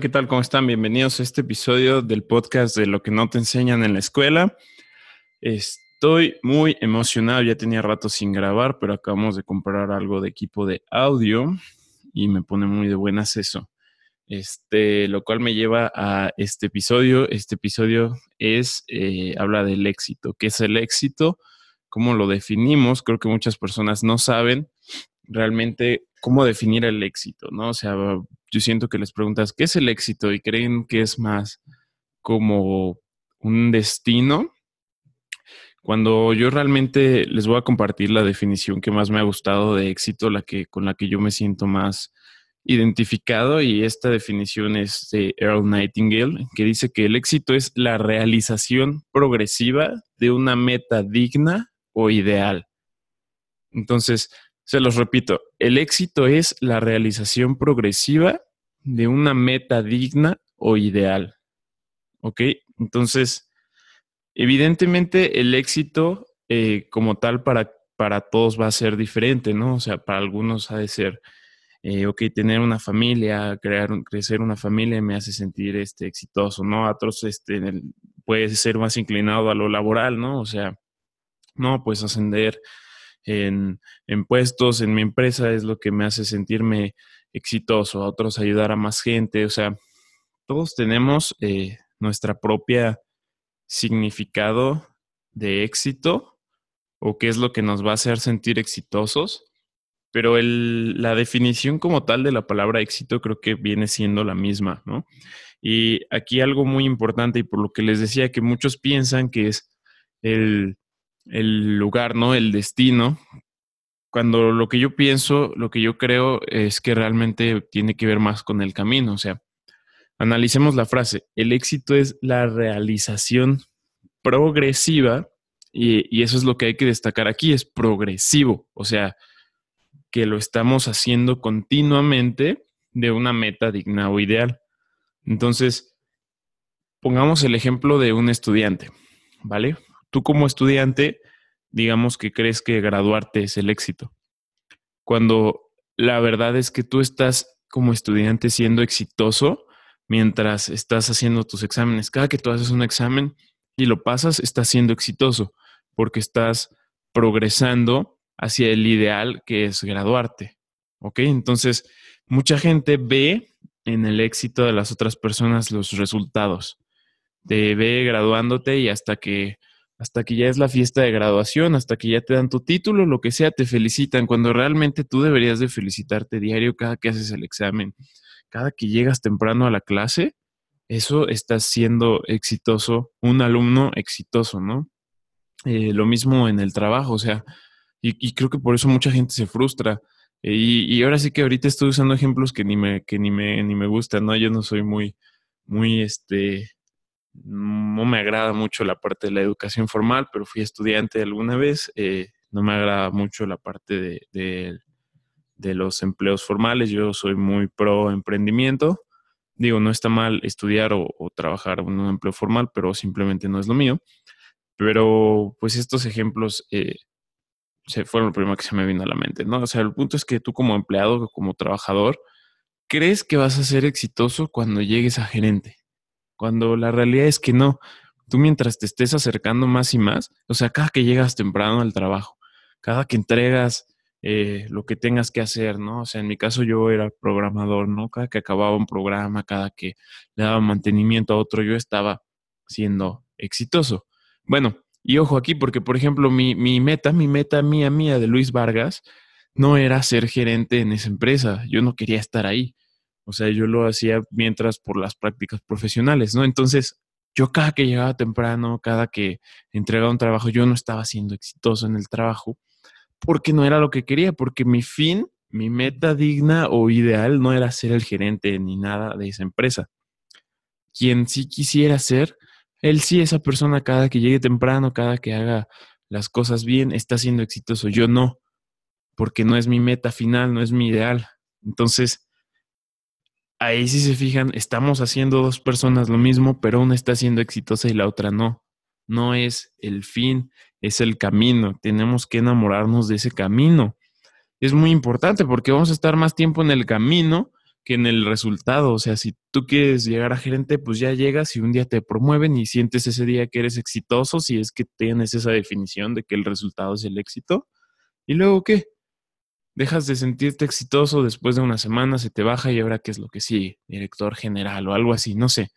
¿Qué tal? ¿Cómo están? Bienvenidos a este episodio del podcast de lo que no te enseñan en la escuela. Estoy muy emocionado, ya tenía rato sin grabar, pero acabamos de comprar algo de equipo de audio y me pone muy de buenas eso. Este, lo cual me lleva a este episodio. Este episodio es, eh, habla del éxito. ¿Qué es el éxito? ¿Cómo lo definimos? Creo que muchas personas no saben realmente cómo definir el éxito, ¿no? O sea, yo siento que les preguntas, ¿qué es el éxito? Y creen que es más como un destino. Cuando yo realmente les voy a compartir la definición que más me ha gustado de éxito, la que con la que yo me siento más identificado y esta definición es de Earl Nightingale, que dice que el éxito es la realización progresiva de una meta digna o ideal. Entonces, se los repito, el éxito es la realización progresiva de una meta digna o ideal. ¿Ok? Entonces, evidentemente el éxito eh, como tal para, para todos va a ser diferente, ¿no? O sea, para algunos ha de ser, eh, ok, tener una familia, crear, crecer una familia me hace sentir este, exitoso, ¿no? A otros este, puede ser más inclinado a lo laboral, ¿no? O sea, no, pues ascender en, puestos en mi empresa es lo que me hace sentirme exitoso, a otros ayudar a más gente, o sea, todos tenemos eh, nuestra propia significado de éxito o qué es lo que nos va a hacer sentir exitosos, pero la definición como tal de la palabra éxito creo que viene siendo la misma, ¿no? Y aquí algo muy importante y por lo que les decía que muchos piensan que es el el lugar, ¿no? El destino. Cuando lo que yo pienso, lo que yo creo es que realmente tiene que ver más con el camino. O sea, analicemos la frase. El éxito es la realización progresiva y, y eso es lo que hay que destacar aquí, es progresivo. O sea, que lo estamos haciendo continuamente de una meta digna o ideal. Entonces, pongamos el ejemplo de un estudiante, ¿vale? Tú como estudiante, digamos que crees que graduarte es el éxito. Cuando la verdad es que tú estás como estudiante siendo exitoso mientras estás haciendo tus exámenes. Cada que tú haces un examen y lo pasas, estás siendo exitoso porque estás progresando hacia el ideal que es graduarte. ¿Ok? Entonces, mucha gente ve en el éxito de las otras personas los resultados. Te ve graduándote y hasta que hasta que ya es la fiesta de graduación, hasta que ya te dan tu título, lo que sea, te felicitan, cuando realmente tú deberías de felicitarte diario cada que haces el examen, cada que llegas temprano a la clase, eso estás siendo exitoso, un alumno exitoso, ¿no? Eh, lo mismo en el trabajo, o sea, y, creo que por eso mucha gente se frustra. y, y, ahora sí que ahorita estoy usando ejemplos que ni me, que ni me, ni me gustan, ¿no? Yo no soy muy, muy, este, no me agrada mucho la parte de la educación formal, pero fui estudiante alguna vez. Eh, no me agrada mucho la parte de, los empleos formales. Yo soy muy pro emprendimiento. Digo, no está mal estudiar o, trabajar en un empleo formal, pero simplemente no es lo mío. Pero pues estos ejemplos eh, se fueron lo primero que se me vino a la mente, ¿no? O sea, el punto es que tú como empleado, como trabajador, crees que vas a ser exitoso cuando llegues a gerente cuando la realidad es que no. Tú mientras te estés acercando más y más, o sea, cada que llegas temprano al trabajo, cada que entregas eh, lo que tengas que hacer, ¿no? O sea, en mi caso yo era programador, ¿no? Cada que acababa un programa, cada que le daba mantenimiento a otro, yo estaba siendo exitoso. Bueno, y ojo aquí, porque por ejemplo, mi, mi meta, mi meta mía, mía de Luis Vargas, no era ser gerente en esa empresa. Yo no quería estar ahí. O sea, yo lo hacía mientras por las prácticas profesionales, ¿no? Entonces, yo cada que llegaba temprano, cada que entregaba un trabajo, yo no estaba siendo exitoso en el trabajo porque no era lo que quería, porque mi fin, mi meta digna o ideal no era ser el gerente ni nada de esa empresa. Quien sí quisiera ser, él sí, esa persona cada que llegue temprano, cada que haga las cosas bien, está siendo exitoso. Yo no, porque no es mi meta final, no es mi ideal. Entonces, ahí si se fijan, estamos haciendo dos personas lo mismo, pero una está siendo exitosa y la otra no. No es el fin, es el camino. Tenemos que enamorarnos de ese camino. Es muy importante porque vamos a estar más tiempo en el camino que en el resultado. O sea, si tú quieres llegar a gerente, pues ya llegas y un día te promueven y sientes ese día que eres exitoso, si es que tienes esa definición de que el resultado es el éxito. ¿Y luego qué? Dejas de sentirte exitoso después de una semana, se te baja y ahora qué es lo que sigue, director general o algo así, no sé.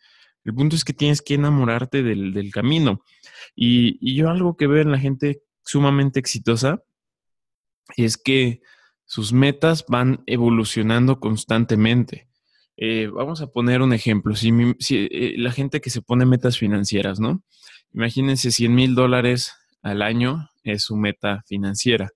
El punto es que tienes que enamorarte del, camino. Y, y yo algo que veo en la gente sumamente exitosa es que sus metas van evolucionando constantemente. Eh, vamos a poner un ejemplo. Si, eh, la gente que se pone metas financieras, ¿no? Imagínense 100 mil dólares al año es su meta financiera.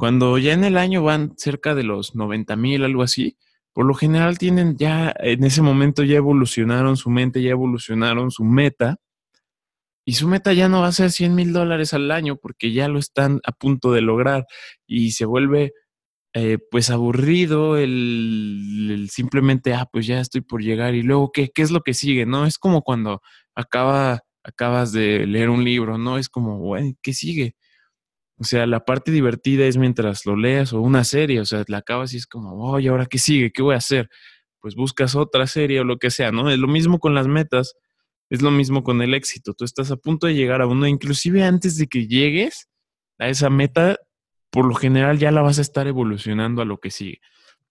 Cuando ya en el año van cerca de los 90 mil, algo así, por lo general tienen ya, en ese momento ya evolucionaron su mente, ya evolucionaron su meta. Y su meta ya no va a ser 100 mil dólares al año porque ya lo están a punto de lograr y se vuelve eh, pues aburrido el, simplemente, ah, pues ya estoy por llegar y luego, ¿qué, ¿qué es lo que sigue? ¿No? Es como cuando acaba, acabas de leer un libro, ¿no? Es como, bueno, ¿qué sigue? O sea, la parte divertida es mientras lo leas o una serie, o sea, la acabas y es como, oye, ¿ahora qué sigue? ¿Qué voy a hacer? Pues buscas otra serie o lo que sea, ¿no? Es lo mismo con las metas, es lo mismo con el éxito. Tú estás a punto de llegar a uno, inclusive antes de que llegues a esa meta, por lo general ya la vas a estar evolucionando a lo que sigue.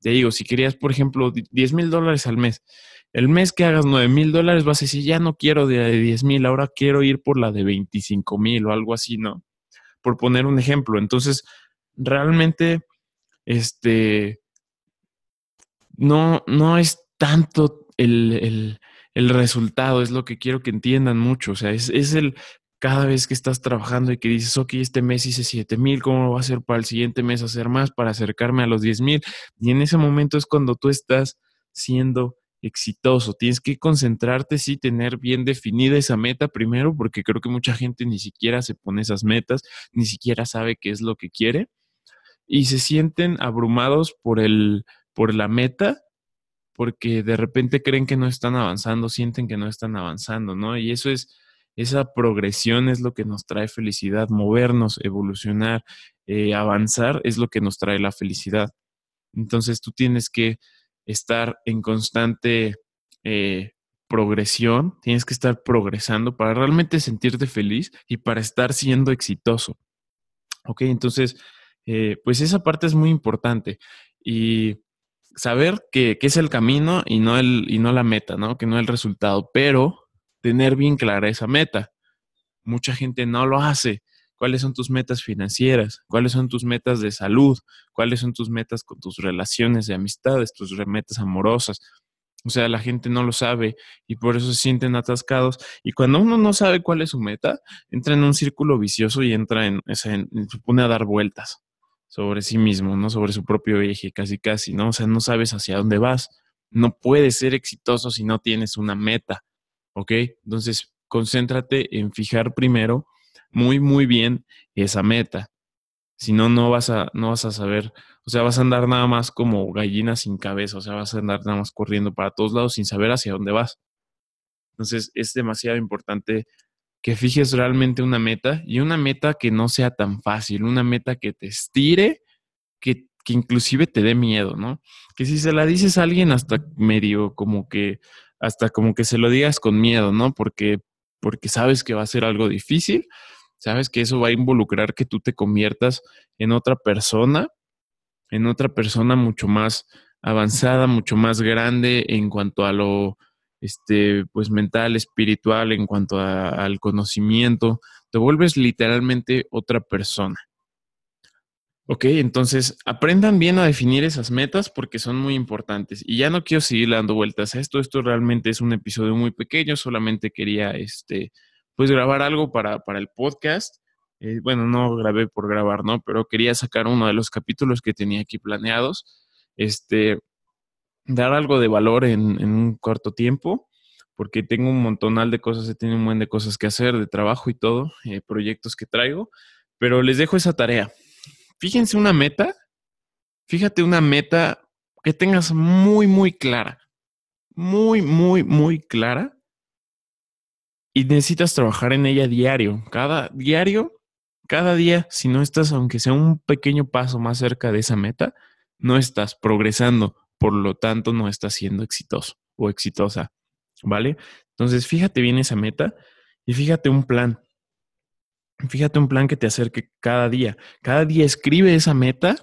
Te digo, si querías, por ejemplo, 10 mil dólares al mes, el mes que hagas 9 mil dólares vas a decir, ya no quiero de 10 mil, ahora quiero ir por la de 25 mil o algo así, ¿no? Por poner un ejemplo. Entonces, realmente, este, no, no es tanto el, resultado, es lo que quiero que entiendan mucho. O sea, es, es el cada vez que estás trabajando y que dices, ok, este mes hice 7 mil, ¿cómo va a ser para el siguiente mes hacer más para acercarme a los 10 mil? Y en ese momento es cuando tú estás siendo exitoso. Tienes que concentrarte, sí, tener bien definida esa meta primero, porque creo que mucha gente ni siquiera se pone esas metas, ni siquiera sabe qué es lo que quiere y se sienten abrumados por el por la meta porque de repente creen que no están avanzando, sienten que no están avanzando, ¿no? Y eso es esa progresión es lo que nos trae felicidad, movernos, evolucionar, eh, avanzar es lo que nos trae la felicidad. Entonces tú tienes que estar en constante eh, progresión, tienes que estar progresando para realmente sentirte feliz y para estar siendo exitoso. Ok, entonces, eh, pues esa parte es muy importante y saber que, es el camino y no, el, y no la meta, ¿no? Que no el resultado, pero tener bien clara esa meta. Mucha gente no lo hace. ¿Cuáles son tus metas financieras? ¿Cuáles son tus metas de salud? ¿Cuáles son tus metas con tus relaciones de amistades, tus metas amorosas? O sea, la gente no lo sabe y por eso se sienten atascados. Y cuando uno no sabe cuál es su meta, entra en un círculo vicioso y entra en, se pone a dar vueltas sobre sí mismo, ¿no? Sobre su propio eje, casi casi, ¿no? O sea, no sabes hacia dónde vas. No puedes ser exitoso si no tienes una meta. ¿ok? Entonces, concéntrate en fijar primero muy, muy bien esa meta. Si no, no vas a, no vas a saber, o sea, vas a andar nada más como gallina sin cabeza, o sea, vas a andar nada más corriendo para todos lados sin saber hacia dónde vas. Entonces, es demasiado importante que fijes realmente una meta y una meta que no sea tan fácil, una meta que te estire, que, que inclusive te dé miedo, ¿no? Que si se la dices a alguien hasta medio como que hasta como que se lo digas con miedo, ¿no? Porque, porque sabes que va a ser algo difícil, sabes que eso va a involucrar que tú te conviertas en otra persona, en otra persona mucho más avanzada, mucho más grande en cuanto a lo este, pues mental, espiritual, en cuanto al conocimiento, te vuelves literalmente otra persona. Ok, entonces aprendan bien a definir esas metas porque son muy importantes. Y ya no quiero seguir dando vueltas a esto. Esto realmente es un episodio muy pequeño. Solamente quería, este, pues grabar algo para, para el podcast. Eh, bueno, no grabé por grabar, ¿no? Pero quería sacar uno de los capítulos que tenía aquí planeados. Este, dar algo de valor en, un corto tiempo porque tengo un montonal de cosas, he tenido un buen de cosas que hacer, de trabajo y todo, eh, proyectos que traigo. Pero les dejo esa tarea fíjense una meta, fíjate una meta que tengas muy, muy clara, muy, muy, muy clara y necesitas trabajar en ella diario, cada diario, cada día, si no estás, aunque sea un pequeño paso más cerca de esa meta, no estás progresando, por lo tanto no estás siendo exitoso o exitosa, ¿vale? Entonces, fíjate bien esa meta y fíjate un plan. Fíjate un plan que te acerque cada día. Cada día escribe esa meta.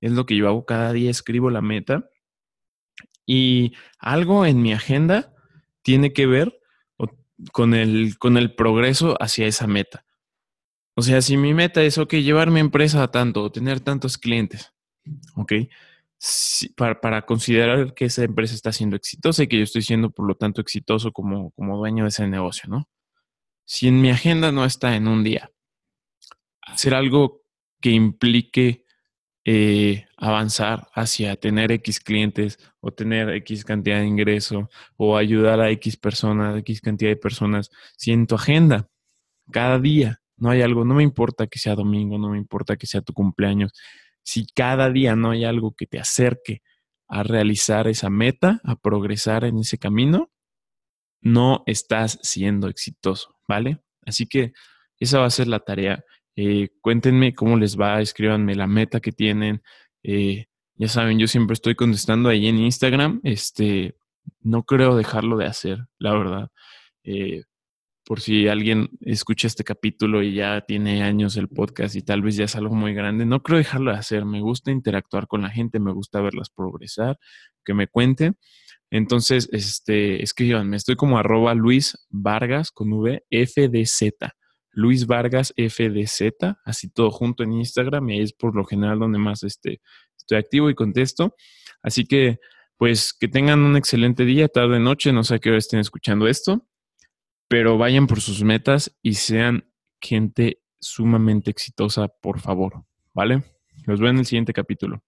Es lo que yo hago. Cada día escribo la meta. Y algo en mi agenda tiene que ver con el, con el progreso hacia esa meta. O sea, si mi meta es, ok, llevar mi empresa a tanto o tener tantos clientes, ok, para, para, considerar que esa empresa está siendo exitosa y que yo estoy siendo, por lo tanto, exitoso como, como dueño de ese negocio, ¿no? Si en mi agenda no está en un día, hacer algo que implique eh, avanzar hacia tener X clientes o tener X cantidad de ingreso o ayudar a X personas, X cantidad de personas, si en tu agenda cada día no hay algo, no me importa que sea domingo, no me importa que sea tu cumpleaños, si cada día no hay algo que te acerque a realizar esa meta, a progresar en ese camino, no estás siendo exitoso, ¿vale? Así que esa va a ser la tarea. Eh, cuéntenme cómo les va, escríbanme la meta que tienen. Eh, ya saben, yo siempre estoy contestando ahí en Instagram. Este, no creo dejarlo de hacer, la verdad. Eh, por si alguien escucha este capítulo y ya tiene años el podcast y tal vez ya es algo muy grande, no creo dejarlo de hacer. Me gusta interactuar con la gente, me gusta verlas progresar, que me cuenten. Entonces, este, escríbanme, estoy como arroba Luis Vargas con V, FDZ. Luis Vargas FDZ, así todo junto en Instagram y es por lo general donde más este, estoy activo y contesto. Así que, pues, que tengan un excelente día, tarde, noche, no sé a qué hora estén escuchando esto pero vayan por sus metas y sean gente sumamente exitosa, por favor, ¿vale? Los veo en el siguiente capítulo.